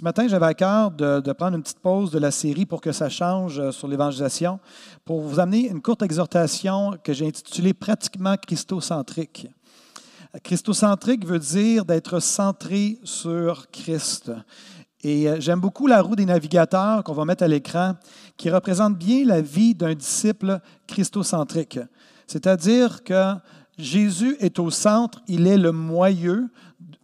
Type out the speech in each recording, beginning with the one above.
Ce matin, j'avais à cœur de, de prendre une petite pause de la série pour que ça change euh, sur l'évangélisation, pour vous amener une courte exhortation que j'ai intitulée Pratiquement christocentrique. Christocentrique veut dire d'être centré sur Christ. Et euh, j'aime beaucoup la roue des navigateurs qu'on va mettre à l'écran, qui représente bien la vie d'un disciple christocentrique. C'est-à-dire que Jésus est au centre, il est le moyeu,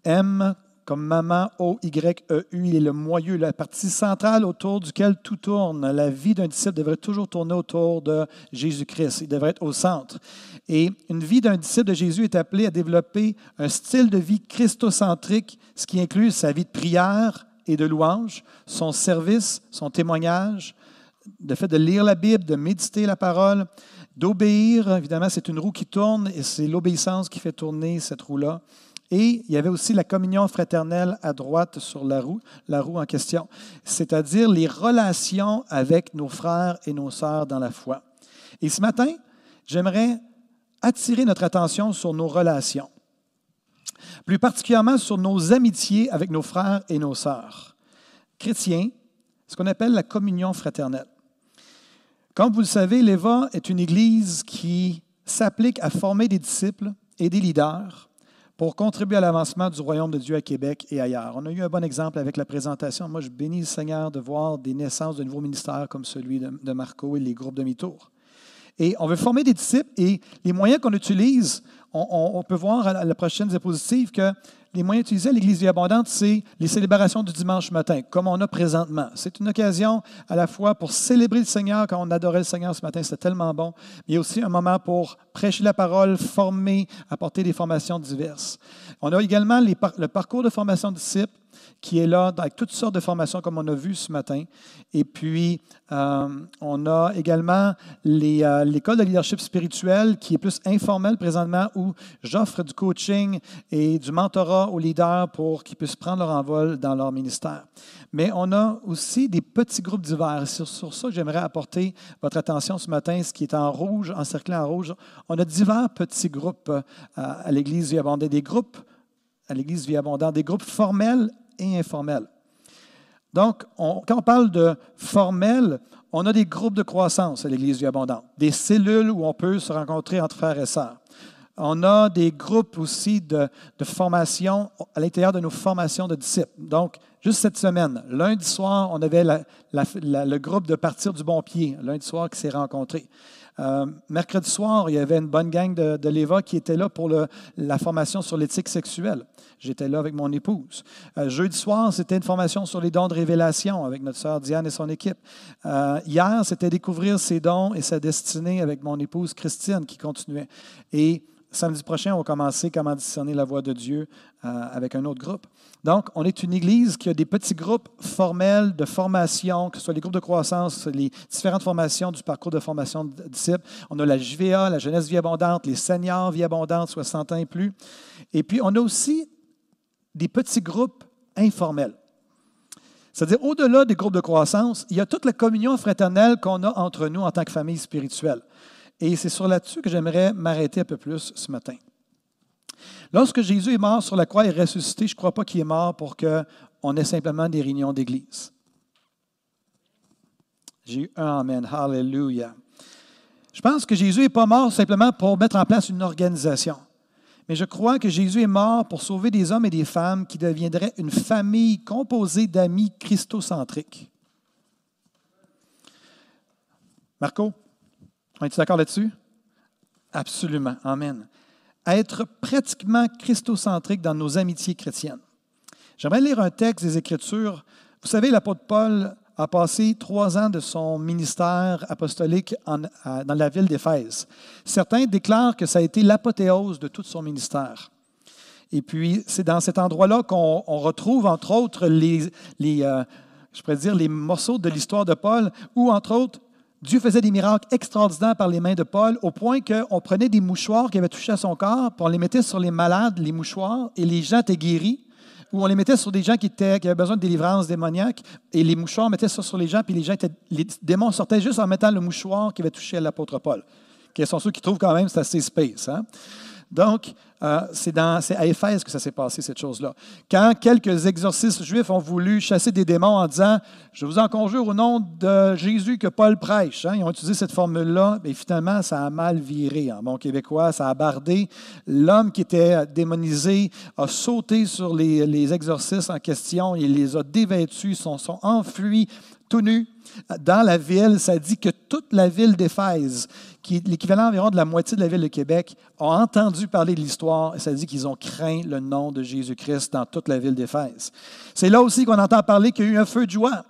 M comme maman O-Y-E-U, il est le moyeu, la partie centrale autour duquel tout tourne. La vie d'un disciple devrait toujours tourner autour de Jésus-Christ. Il devrait être au centre. Et une vie d'un disciple de Jésus est appelée à développer un style de vie christocentrique, ce qui inclut sa vie de prière et de louange, son service, son témoignage, le fait de lire la Bible, de méditer la parole, d'obéir. Évidemment, c'est une roue qui tourne et c'est l'obéissance qui fait tourner cette roue-là. Et il y avait aussi la communion fraternelle à droite sur la roue, la roue en question, c'est-à-dire les relations avec nos frères et nos sœurs dans la foi. Et ce matin, j'aimerais attirer notre attention sur nos relations, plus particulièrement sur nos amitiés avec nos frères et nos sœurs. Chrétiens, ce qu'on appelle la communion fraternelle. Comme vous le savez, l'EVA est une église qui s'applique à former des disciples et des leaders pour contribuer à l'avancement du royaume de Dieu à Québec et ailleurs. On a eu un bon exemple avec la présentation. Moi, je bénis le Seigneur de voir des naissances de nouveaux ministères comme celui de, Marco et les groupes demi-tour. Et on veut former des disciples et les moyens qu'on utilise, on, peut voir à la prochaine diapositive que les moyens utilisés à l'Église vie abondante, c'est les célébrations du dimanche matin, comme on a présentement. C'est une occasion à la fois pour célébrer le Seigneur, quand on adorait le Seigneur ce matin, c'était tellement bon, mais aussi un moment pour prêcher la parole, former, apporter des formations diverses. On a également le parcours de formation de disciples qui est là avec toutes sortes de formations comme on a vu ce matin. Et puis, euh, on a également euh, l'école de leadership spirituel qui est plus informelle présentement où j'offre du coaching et du mentorat aux leaders pour qu'ils puissent prendre leur envol dans leur ministère. Mais on a aussi des petits groupes divers. C'est sur ça j'aimerais apporter votre attention ce matin, ce qui est en rouge, encerclé en rouge. On a divers petits groupes euh, à l'Église Vie Abondante, des groupes à l'Église Vie Abondante, des groupes formels et informel. Donc, quand on parle de formel, on a des groupes de croissance à l'Église du Abondant, des cellules où on peut se rencontrer entre frères et sœurs. On a des groupes aussi de, formation à l'intérieur de nos formations de disciples. Donc, juste cette semaine, lundi soir, on avait le groupe de Partir du Bon Pied, lundi soir qui s'est rencontré. Euh, mercredi soir, il y avait une bonne gang de, de l'EVA qui était là pour la formation sur l'éthique sexuelle. J'étais là avec mon épouse. Euh, jeudi soir, c'était une formation sur les dons de révélation avec notre sœur Diane et son équipe. Euh, hier, c'était découvrir ses dons et sa destinée avec mon épouse Christine qui continuait. Samedi prochain, on va commencer comment discerner la voix de Dieu avec un autre groupe. Donc, on est une église qui a des petits groupes formels de formation, que ce soit les groupes de croissance, les différentes formations du parcours de formation de disciples. On a la JVA, la Jeunesse Vie Abondante, les Seniors Vie Abondante, 60 ans et plus. Et puis, on a aussi des petits groupes informels. C'est-à-dire, au-delà des groupes de croissance, il y a toute la communion fraternelle qu'on a entre nous en tant que famille spirituelle. Et c'est sur là-dessus que j'aimerais m'arrêter un peu plus ce matin. Lorsque Jésus est mort sur la croix et ressuscité, je ne crois pas qu'il est mort pour qu'on ait simplement des réunions d'église. J'ai eu un Amen. Hallelujah. Je pense que Jésus n'est pas mort simplement pour mettre en place une organisation. Mais je crois que Jésus est mort pour sauver des hommes et des femmes qui deviendraient une famille composée d'amis christocentriques. Marco, es tu d'accord là-dessus? Absolument. Amen être pratiquement christocentrique dans nos amitiés chrétiennes. J'aimerais lire un texte des Écritures. Vous savez, l'apôtre Paul a passé trois ans de son ministère apostolique dans la ville d'Éphèse. Certains déclarent que ça a été l'apothéose de tout son ministère. Et puis, c'est dans cet endroit-là qu'on retrouve, entre autres, les euh, je pourrais dire, les morceaux de l'histoire de Paul, où, entre autres, Dieu faisait des miracles extraordinaires par les mains de Paul, au point qu'on prenait des mouchoirs qui avaient touché à son corps, puis on les mettait sur les malades, les mouchoirs, et les gens étaient guéris. Ou on les mettait sur des gens qui, avaient besoin de délivrance démoniaque, et les mouchoirs mettaient ça sur les gens, puis les, gens les démons sortaient juste en mettant le mouchoir qui avait touché à l'apôtre Paul. Quels sont ceux qui trouvent quand même c'est assez space. Hein? Donc, euh, c'est à Éphèse que ça s'est passé, cette chose-là. Quand quelques exorcistes juifs ont voulu chasser des démons en disant Je vous en conjure au nom de Jésus que Paul prêche, hein, ils ont utilisé cette formule-là, mais finalement, ça a mal viré. En bon québécois, ça a bardé. L'homme qui était démonisé a sauté sur les, exorcistes en question, il les a dévêtus, sont, sont enfuis tout nus dans la ville, ça dit que toute la ville d'Éphèse, qui est l'équivalent environ de la moitié de la ville de Québec, a entendu parler de l'histoire et ça dit qu'ils ont craint le nom de Jésus-Christ dans toute la ville d'Éphèse. C'est là aussi qu'on entend parler qu'il y a eu un feu de joie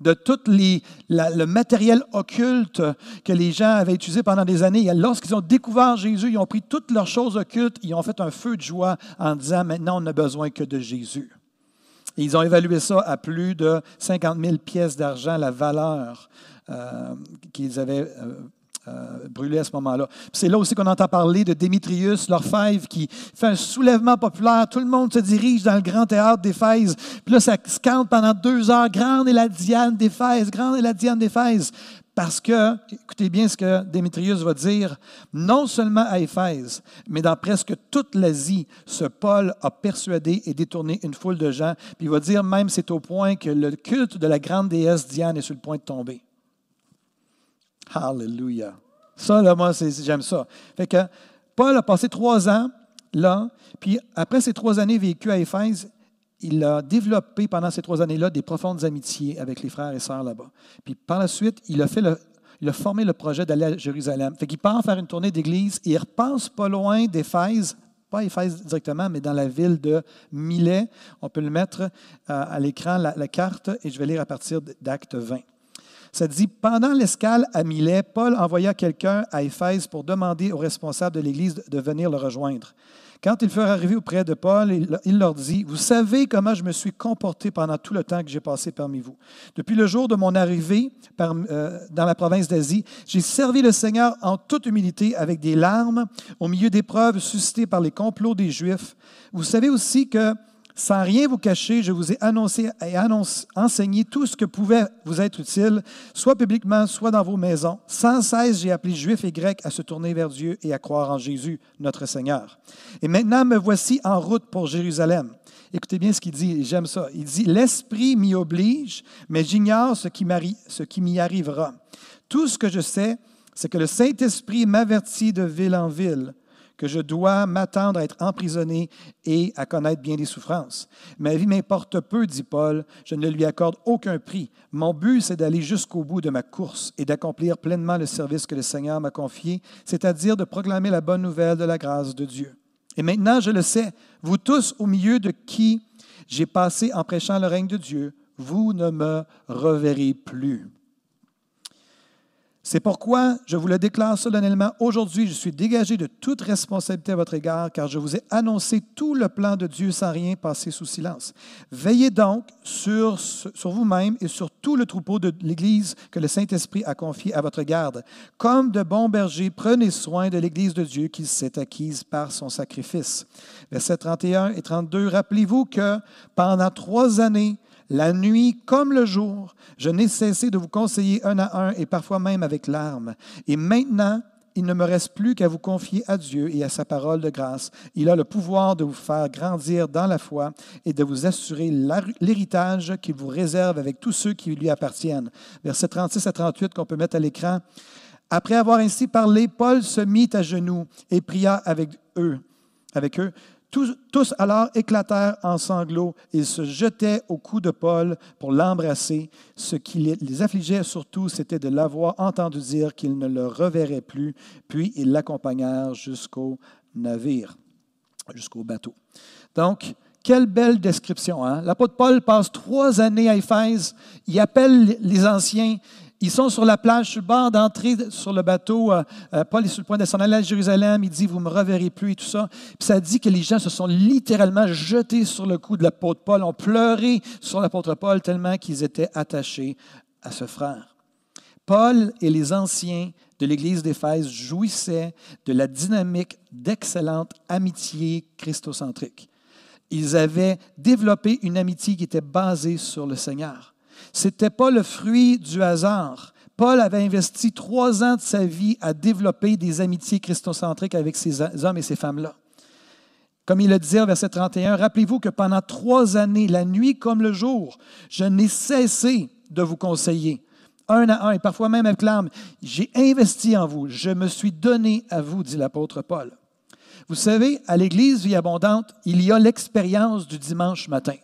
de tout le matériel occulte que les gens avaient utilisé pendant des années. Lorsqu'ils ont découvert Jésus, ils ont pris toutes leurs choses occultes, ils ont fait un feu de joie en disant maintenant on n'a besoin que de Jésus ils ont évalué ça à plus de 50 000 pièces d'argent, la valeur euh, qu'ils avaient euh, euh, brûlée à ce moment-là. C'est là aussi qu'on entend parler de Démétrius, l'orfèvre, qui fait un soulèvement populaire. Tout le monde se dirige dans le grand théâtre d'Éphèse. Puis là, ça scande pendant deux heures. Grande est la Diane d'Éphèse, grande est la Diane d'Éphèse. Parce que, écoutez bien ce que Démétrius va dire, non seulement à Éphèse, mais dans presque toute l'Asie, ce Paul a persuadé et détourné une foule de gens. Puis il va dire même, c'est au point que le culte de la grande déesse Diane est sur le point de tomber. Hallelujah. Ça, là, moi, j'aime ça. Fait que Paul a passé trois ans là, puis après ces trois années vécues à Éphèse, il a développé pendant ces trois années-là des profondes amitiés avec les frères et sœurs là-bas. Puis par la suite, il a, fait il a formé le projet d'aller à Jérusalem. Fait qu'il part faire une tournée d'église et il repasse pas loin d'Éphèse, pas Éphèse directement, mais dans la ville de Milet. On peut le mettre euh, à l'écran, la, la carte, et je vais lire à partir d'Acte 20. Ça dit, pendant l'escale à Milet, Paul envoya quelqu'un à Éphèse pour demander aux responsables de l'Église de venir le rejoindre. Quand ils furent arrivés auprès de Paul, il leur dit, Vous savez comment je me suis comporté pendant tout le temps que j'ai passé parmi vous. Depuis le jour de mon arrivée euh, dans la province d'Asie, j'ai servi le Seigneur en toute humilité avec des larmes au milieu d'épreuves suscitées par les complots des Juifs. Vous savez aussi que sans rien vous cacher, je vous ai annoncé et enseigné tout ce que pouvait vous être utile, soit publiquement, soit dans vos maisons. Sans cesse, j'ai appelé juifs et grecs à se tourner vers Dieu et à croire en Jésus, notre Seigneur. Et maintenant, me voici en route pour Jérusalem. Écoutez bien ce qu'il dit, j'aime ça. Il dit, L'Esprit m'y oblige, mais j'ignore ce qui m'y arrivera. Tout ce que je sais, c'est que le Saint-Esprit m'avertit de ville en ville que je dois m'attendre à être emprisonné et à connaître bien des souffrances. Ma vie m'importe peu, dit Paul, je ne lui accorde aucun prix. Mon but, c'est d'aller jusqu'au bout de ma course et d'accomplir pleinement le service que le Seigneur m'a confié, c'est-à-dire de proclamer la bonne nouvelle de la grâce de Dieu. Et maintenant, je le sais, vous tous au milieu de qui j'ai passé en prêchant le règne de Dieu, vous ne me reverrez plus. C'est pourquoi je vous le déclare solennellement, aujourd'hui je suis dégagé de toute responsabilité à votre égard, car je vous ai annoncé tout le plan de Dieu sans rien passer sous silence. Veillez donc sur, sur vous-même et sur tout le troupeau de l'Église que le Saint-Esprit a confié à votre garde. Comme de bons bergers, prenez soin de l'Église de Dieu qui s'est acquise par son sacrifice. Versets 31 et 32, rappelez-vous que pendant trois années, la nuit comme le jour, je n'ai cessé de vous conseiller un à un et parfois même avec larmes. Et maintenant, il ne me reste plus qu'à vous confier à Dieu et à sa parole de grâce. Il a le pouvoir de vous faire grandir dans la foi et de vous assurer l'héritage qu'il vous réserve avec tous ceux qui lui appartiennent. Versets 36 à 38 qu'on peut mettre à l'écran. Après avoir ainsi parlé, Paul se mit à genoux et pria avec eux. Avec eux. Tous, alors éclatèrent en sanglots et se jetaient au cou de Paul pour l'embrasser. Ce qui les affligeait surtout, c'était de l'avoir entendu dire qu'il ne le reverrait plus. Puis ils l'accompagnèrent jusqu'au navire, jusqu'au bateau. Donc, quelle belle description. Hein? L'apôtre Paul passe trois années à Éphèse. Il appelle les anciens. Ils sont sur la plage, sur le bord d'entrée sur le bateau. Euh, euh, Paul est sur le point de s'en aller à Jérusalem. Il dit, vous ne me reverrez plus et tout ça. Puis ça dit que les gens se sont littéralement jetés sur le cou de l'apôtre Paul, ont pleuré sur l'apôtre Paul tellement qu'ils étaient attachés à ce frère. Paul et les anciens de l'Église d'Éphèse jouissaient de la dynamique d'excellente amitié christocentrique. Ils avaient développé une amitié qui était basée sur le Seigneur. Ce n'était pas le fruit du hasard. Paul avait investi trois ans de sa vie à développer des amitiés christocentriques avec ces hommes et ces femmes-là. Comme il le disait au verset 31, rappelez-vous que pendant trois années, la nuit comme le jour, je n'ai cessé de vous conseiller, un à un, et parfois même avec larmes. J'ai investi en vous, je me suis donné à vous, dit l'apôtre Paul. Vous savez, à l'Église Vie Abondante, il y a l'expérience du dimanche matin.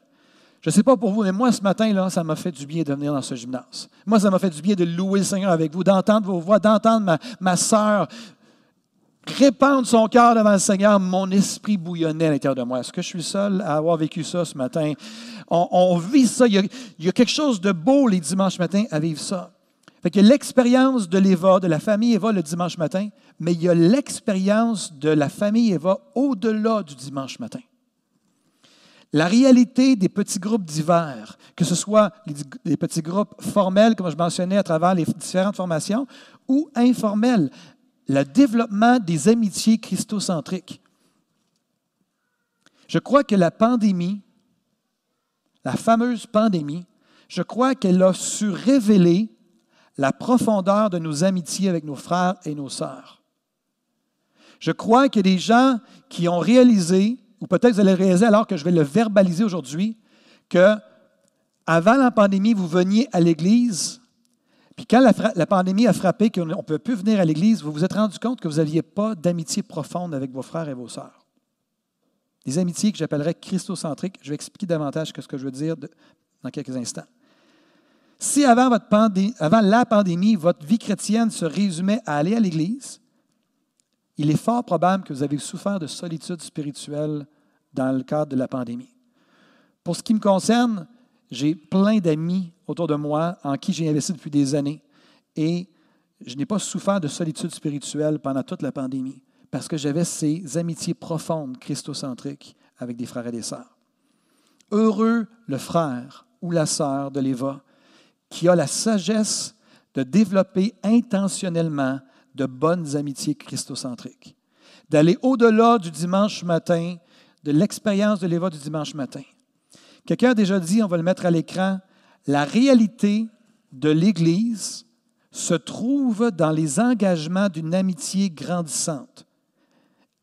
Je ne sais pas pour vous, mais moi, ce matin, là, ça m'a fait du bien de venir dans ce gymnase. Moi, ça m'a fait du bien de louer le Seigneur avec vous, d'entendre vos voix, d'entendre ma, ma sœur répandre son cœur devant le Seigneur, mon esprit bouillonnait à l'intérieur de moi. Est-ce que je suis seul à avoir vécu ça ce matin? On, vit ça. Il y, a, quelque chose de beau les dimanches matins à vivre ça. Fait a l'expérience de l'Eva, de la famille Eva le dimanche matin, mais il y a l'expérience de la famille Eva au-delà du dimanche matin. La réalité des petits groupes d'hiver, que ce soit les, petits groupes formels, comme je mentionnais à travers les différentes formations, ou informels, le développement des amitiés christocentriques. Je crois que la pandémie, la fameuse pandémie, je crois qu'elle a su révéler la profondeur de nos amitiés avec nos frères et nos sœurs. Je crois a des gens qui ont réalisé, ou peut-être vous allez réaliser alors que je vais le verbaliser aujourd'hui, que avant la pandémie, vous veniez à l'Église puis quand la, pandémie a frappé, qu'on ne peut plus venir à l'Église, vous vous êtes rendu compte que vous n'aviez pas d'amitié profonde avec vos frères et vos sœurs. Des amitiés que j'appellerais christocentriques. Je vais expliquer davantage ce que je veux dire dans quelques instants. Si avant la pandémie, votre vie chrétienne se résumait à aller à l'Église, il est fort probable que vous avez souffert de solitude spirituelle dans le cadre de la pandémie. Pour ce qui me concerne, j'ai plein d'amis autour de moi en qui j'ai investi depuis des années et je n'ai pas souffert de solitude spirituelle pendant toute la pandémie parce que j'avais ces amitiés profondes christocentriques avec des frères et des sœurs. Heureux le frère ou la sœur de l'Éva qui a la sagesse de développer intentionnellement de bonnes amitiés christocentriques, d'aller au-delà du dimanche matin, de l'expérience de l'Éva du dimanche matin, Quelqu'un a déjà dit, on va le mettre à l'écran, la réalité de l'Église se trouve dans les engagements d'une amitié grandissante.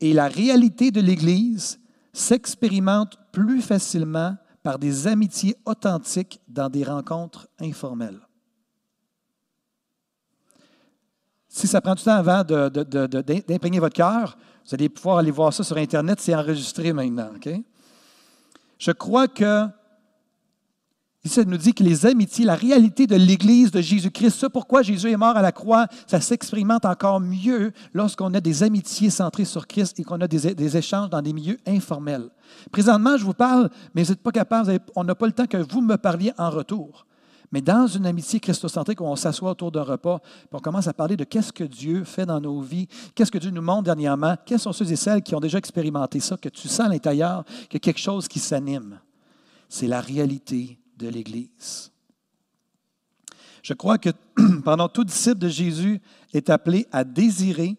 Et la réalité de l'Église s'expérimente plus facilement par des amitiés authentiques dans des rencontres informelles. Si ça prend du temps avant d'imprégner votre cœur, vous allez pouvoir aller voir ça sur Internet, c'est enregistré maintenant. OK? Je crois que Ici, nous dit que les amitiés, la réalité de l'Église de Jésus-Christ, ce pourquoi Jésus est mort à la croix, ça s'expérimente encore mieux lorsqu'on a des amitiés centrées sur Christ et qu'on a des, échanges dans des milieux informels. Présentement, je vous parle, mais vous n'êtes pas capable, on n'a pas le temps que vous me parliez en retour. Mais dans une amitié christocentrique où on s'assoit autour d'un repas, on commence à parler de qu'est-ce que Dieu fait dans nos vies, qu'est-ce que Dieu nous montre dernièrement, quels sont ceux et celles qui ont déjà expérimenté ça, que tu sens à l'intérieur, a quelque chose qui s'anime. C'est la réalité de l'Église. Je crois que pendant tout disciple de Jésus est appelé à désirer,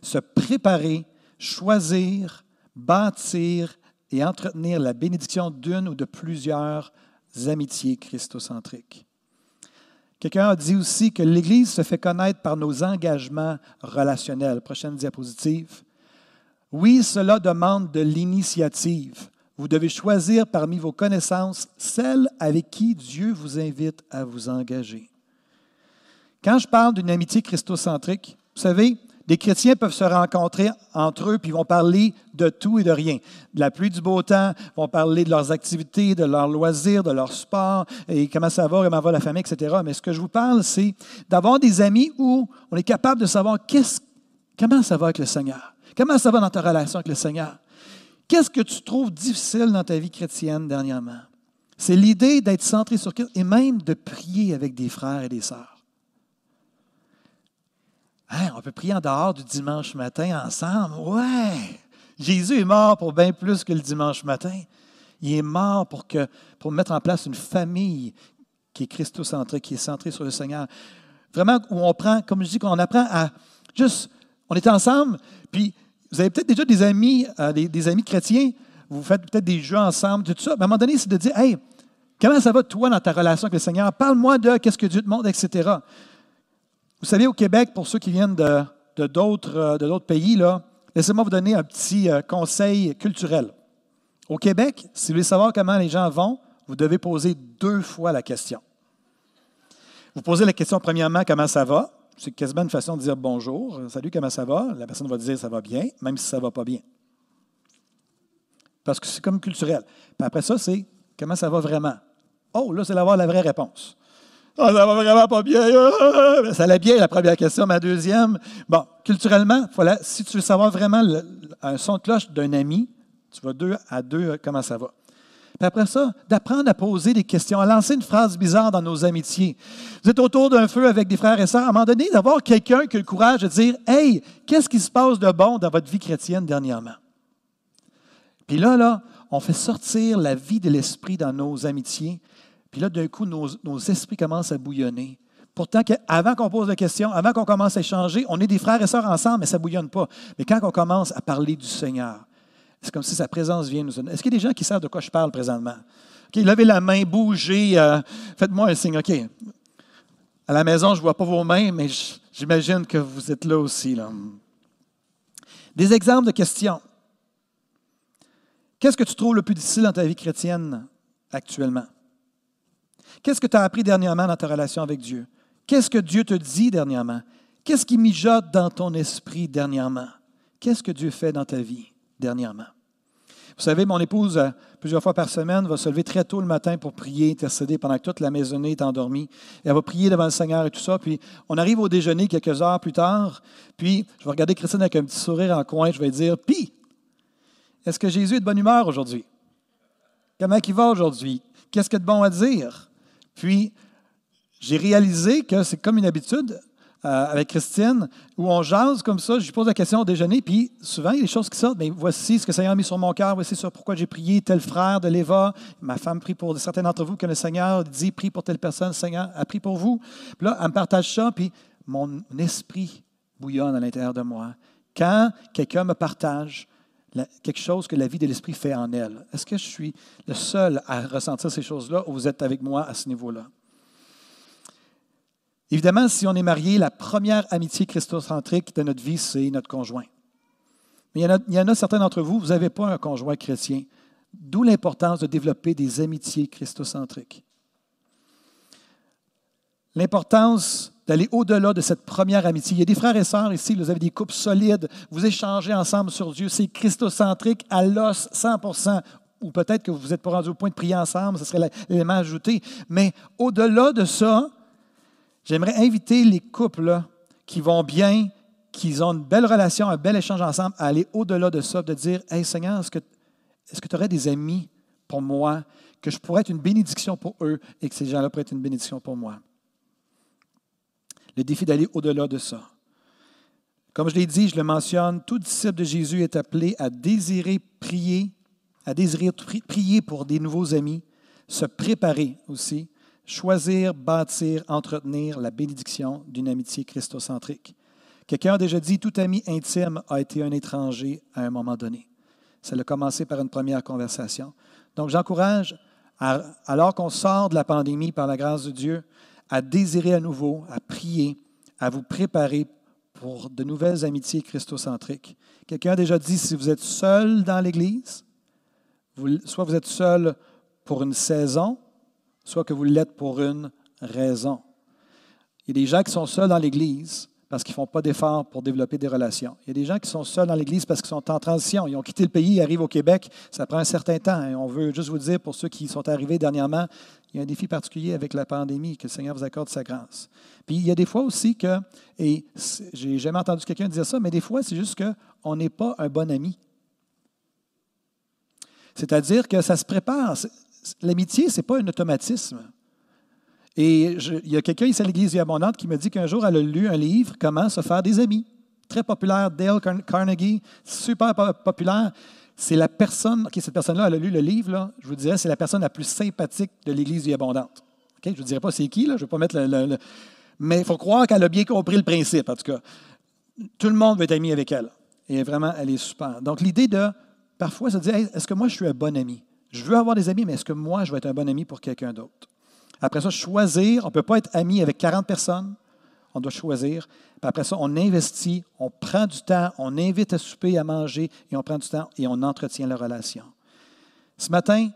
se préparer, choisir, bâtir et entretenir la bénédiction d'une ou de plusieurs amitiés christocentriques. Quelqu'un a dit aussi que l'Église se fait connaître par nos engagements relationnels. Prochaine diapositive. Oui, cela demande de l'initiative. Vous devez choisir parmi vos connaissances celles avec qui Dieu vous invite à vous engager. Quand je parle d'une amitié christocentrique, vous savez, des chrétiens peuvent se rencontrer entre eux puis vont parler de tout et de rien. De la pluie, du beau temps, vont parler de leurs activités, de leurs loisirs, de leur sport, et comment ça va, comment va la famille, etc. Mais ce que je vous parle, c'est d'avoir des amis où on est capable de savoir comment ça va avec le Seigneur, comment ça va dans ta relation avec le Seigneur? Qu'est-ce que tu trouves difficile dans ta vie chrétienne dernièrement? C'est l'idée d'être centré sur Christ et même de prier avec des frères et des sœurs. Hein, on peut prier en dehors du dimanche matin ensemble? Ouais! Jésus est mort pour bien plus que le dimanche matin. Il est mort pour, mettre en place une famille qui est christocentrée, qui est centrée sur le Seigneur. Vraiment, où on prend, comme je dis, qu'on apprend à juste, on est ensemble, puis vous avez peut-être déjà des amis, euh, des, amis chrétiens, vous faites peut-être des jeux ensemble, tout ça. Mais à un moment donné, c'est de dire, hey, comment ça va toi dans ta relation avec le Seigneur? Parle-moi de qu'est-ce que Dieu te montre, etc. Vous savez, au Québec, pour ceux qui viennent de, d'autres, euh, de pays, laissez-moi vous donner un petit euh, conseil culturel. Au Québec, si vous voulez savoir comment les gens vont, vous devez poser deux fois la question. Vous posez la question premièrement, comment ça va? C'est quasiment une façon de dire bonjour. Salut, comment ça va? La personne va dire ça va bien, même si ça ne va pas bien. Parce que c'est comme culturel. Puis après ça, c'est comment ça va vraiment? Oh, là, c'est d'avoir la vraie réponse. Oh, ça va vraiment pas bien. Ça allait bien, la première question. Ma deuxième, bon, culturellement, voilà, si tu veux savoir vraiment un son de cloche d'un ami, tu vas deux à deux, comment ça va? Puis après ça, d'apprendre à poser des questions, à lancer une phrase bizarre dans nos amitiés. Vous êtes autour d'un feu avec des frères et sœurs. À un moment donné, d'avoir quelqu'un qui a le courage de dire Hey, qu'est-ce qui se passe de bon dans votre vie chrétienne dernièrement? Puis là, là, on fait sortir la vie de l'esprit dans nos amitiés. Puis là, d'un coup, nos, esprits commencent à bouillonner. Pourtant, avant qu'on pose la question, avant qu'on commence à échanger, on est des frères et sœurs ensemble, mais ça ne bouillonne pas. Mais quand on commence à parler du Seigneur, c'est comme si sa présence vient nous. Est-ce qu'il y a des gens qui savent de quoi je parle présentement? OK, levez la main, bougez, euh, faites-moi un signe. OK. À la maison, je ne vois pas vos mains, mais j'imagine que vous êtes là aussi. Là. Des exemples de questions. Qu'est-ce que tu trouves le plus difficile dans ta vie chrétienne actuellement? Qu'est-ce que tu as appris dernièrement dans ta relation avec Dieu? Qu'est-ce que Dieu te dit dernièrement? Qu'est-ce qui mijote dans ton esprit dernièrement? Qu'est-ce que Dieu fait dans ta vie? dernièrement? Vous savez, mon épouse, euh, plusieurs fois par semaine, va se lever très tôt le matin pour prier, intercéder pendant que toute la maisonnée est endormie. elle va prier devant le Seigneur et tout ça. Puis on arrive au déjeuner quelques heures plus tard. Puis je vais regarder Christine avec un petit sourire en coin. Je vais dire Puis, est-ce que Jésus est de bonne humeur aujourd'hui? Comment il va aujourd'hui? Qu'est-ce qu'il y a de bon à dire? Puis, j'ai réalisé que c'est comme une habitude. Euh, avec Christine, où on jase comme ça, je lui pose la question au déjeuner, puis souvent, il y a des choses qui sortent. Mais voici ce que le Seigneur a mis sur mon cœur, voici sur pourquoi j'ai prié tel frère de l'Éva. Ma femme prie pour certains d'entre vous que le Seigneur dit prie pour telle personne, le Seigneur a pris pour vous. Puis là, elle me partage ça, puis mon esprit bouillonne à l'intérieur de moi. Quand quelqu'un me partage quelque chose que la vie de l'esprit fait en elle, est-ce que je suis le seul à ressentir ces choses-là ou vous êtes avec moi à ce niveau-là? Évidemment, si on est marié, la première amitié christocentrique de notre vie, c'est notre conjoint. Mais il y en a, certains d'entre vous, vous n'avez pas un conjoint chrétien. D'où l'importance de développer des amitiés christocentriques. L'importance d'aller au-delà de cette première amitié. Il y a des frères et sœurs ici, vous avez des couples solides, vous échangez ensemble sur Dieu, c'est christocentrique à l'os 100% ou peut-être que vous n'êtes pas rendu au point de prier ensemble, ce serait l'élément ajouté. Mais au-delà de ça, J'aimerais inviter les couples qui vont bien, qui ont une belle relation, un bel échange ensemble, à aller au-delà de ça, de dire Hey Seigneur, est-ce que est tu aurais des amis pour moi, que je pourrais être une bénédiction pour eux et que ces gens-là pourraient être une bénédiction pour moi? Le défi d'aller au-delà de ça. Comme je l'ai dit, je le mentionne, tout disciple de Jésus est appelé à désirer prier, à désirer prier pour des nouveaux amis, se préparer aussi choisir, bâtir, entretenir la bénédiction d'une amitié christocentrique. Quelqu'un a déjà dit, tout ami intime a été un étranger à un moment donné. Ça a commencé par une première conversation. Donc j'encourage, alors qu'on sort de la pandémie par la grâce de Dieu, à désirer à nouveau, à prier, à vous préparer pour de nouvelles amitiés christocentriques. Quelqu'un a déjà dit, si vous êtes seul dans l'Église, soit vous êtes seul pour une saison, soit que vous l'êtes pour une raison. Il y a des gens qui sont seuls dans l'Église parce qu'ils ne font pas d'efforts pour développer des relations. Il y a des gens qui sont seuls dans l'Église parce qu'ils sont en transition. Ils ont quitté le pays, ils arrivent au Québec. Ça prend un certain temps. Et on veut juste vous dire, pour ceux qui sont arrivés dernièrement, il y a un défi particulier avec la pandémie, que le Seigneur vous accorde sa grâce. Puis il y a des fois aussi que, et j'ai jamais entendu quelqu'un dire ça, mais des fois, c'est juste qu'on n'est pas un bon ami. C'est-à-dire que ça se prépare l'amitié, ce n'est pas un automatisme. Et il y a quelqu'un ici à l'Église Vie Abondante qui me dit qu'un jour, elle a lu un livre, Comment se faire des amis. Très populaire, Dale Carnegie, super populaire. C'est la personne, OK, cette personne-là, elle a lu le livre, je vous dirais, c'est la personne la plus sympathique de l'Église Vie Abondante. Je ne vous dirai pas c'est qui, là, je ne vais pas mettre le, Mais il faut croire qu'elle a bien compris le principe, en tout cas. Tout le monde veut être ami avec elle. Et vraiment, elle est super. Donc, l'idée de, parfois, se dire, est-ce que moi, je suis un bon ami? Je veux avoir des amis, mais est-ce que moi, je vais être un bon ami pour quelqu'un d'autre? Après ça, choisir. On ne peut pas être ami avec 40 personnes. On doit choisir. Après ça, on investit, on prend du temps, on invite à souper, à manger, et on prend du temps et on entretient la relation. Ce matin,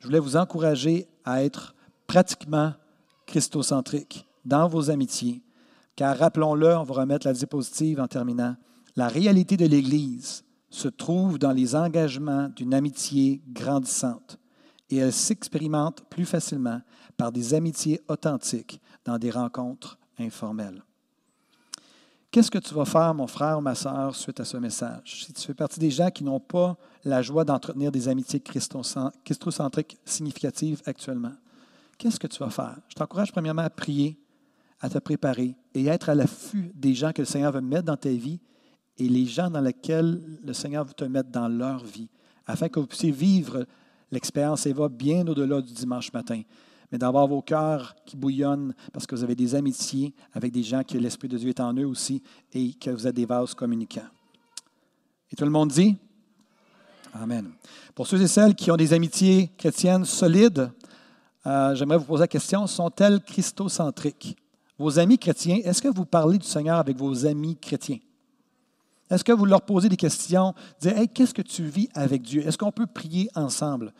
je voulais vous encourager à être pratiquement christocentrique dans vos amitiés, car rappelons-le, on va remettre la diapositive en terminant, la réalité de l'Église se trouve dans les engagements d'une amitié grandissante et elle s'expérimente plus facilement par des amitiés authentiques dans des rencontres informelles. Qu'est-ce que tu vas faire, mon frère ou ma sœur, suite à ce message? Si tu fais partie des gens qui n'ont pas la joie d'entretenir des amitiés christocentriques significatives actuellement, qu'est-ce que tu vas faire? Je t'encourage premièrement à prier, à te préparer et à être à l'affût des gens que le Seigneur veut mettre dans ta vie et les gens dans lesquels le Seigneur veut te mettre dans leur vie, afin que vous puissiez vivre l'expérience Eva bien au-delà du dimanche matin mais d'avoir vos cœurs qui bouillonnent parce que vous avez des amitiés avec des gens qui l'Esprit de Dieu est en eux aussi et que vous êtes des vases communicants. Et tout le monde dit? Amen. Pour ceux et celles qui ont des amitiés chrétiennes solides, euh, j'aimerais vous poser la question sont-elles christocentriques? Vos amis chrétiens, est-ce que vous parlez du Seigneur avec vos amis chrétiens? Est-ce que vous leur posez des questions Dites hey, qu'est-ce que tu vis avec Dieu? Est-ce qu'on peut prier ensemble?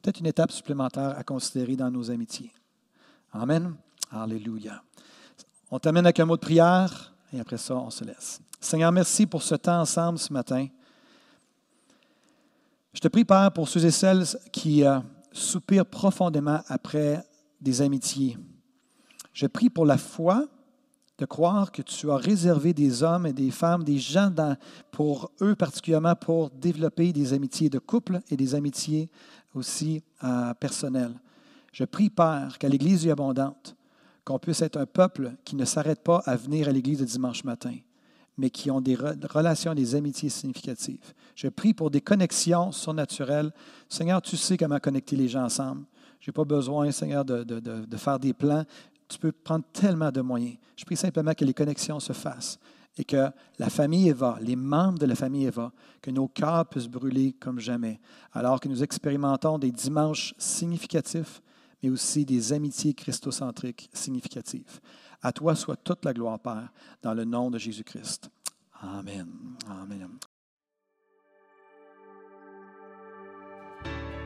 Peut-être une étape supplémentaire à considérer dans nos amitiés. Amen. Alléluia. On t'amène avec un mot de prière et après ça, on se laisse. Seigneur, merci pour ce temps ensemble ce matin. Je te prie, Père, pour ceux et celles qui euh, soupirent profondément après des amitiés. Je prie pour la foi de croire que tu as réservé des hommes et des femmes, des gens pour eux particulièrement, pour développer des amitiés de couple et des amitiés aussi euh, personnelles. Je prie, Père, qu'à l'Église du abondante, qu'on puisse être un peuple qui ne s'arrête pas à venir à l'Église le dimanche matin, mais qui ont des relations, des amitiés significatives. Je prie pour des connexions surnaturelles. Seigneur, tu sais comment connecter les gens ensemble. Je n'ai pas besoin, Seigneur, de, de, faire des plans tu peux prendre tellement de moyens. Je prie simplement que les connexions se fassent et que la famille Eva, les membres de la famille Eva, que nos cœurs puissent brûler comme jamais, alors que nous expérimentons des dimanches significatifs, mais aussi des amitiés christocentriques significatives. À toi soit toute la gloire, Père, dans le nom de Jésus-Christ. Amen. Amen.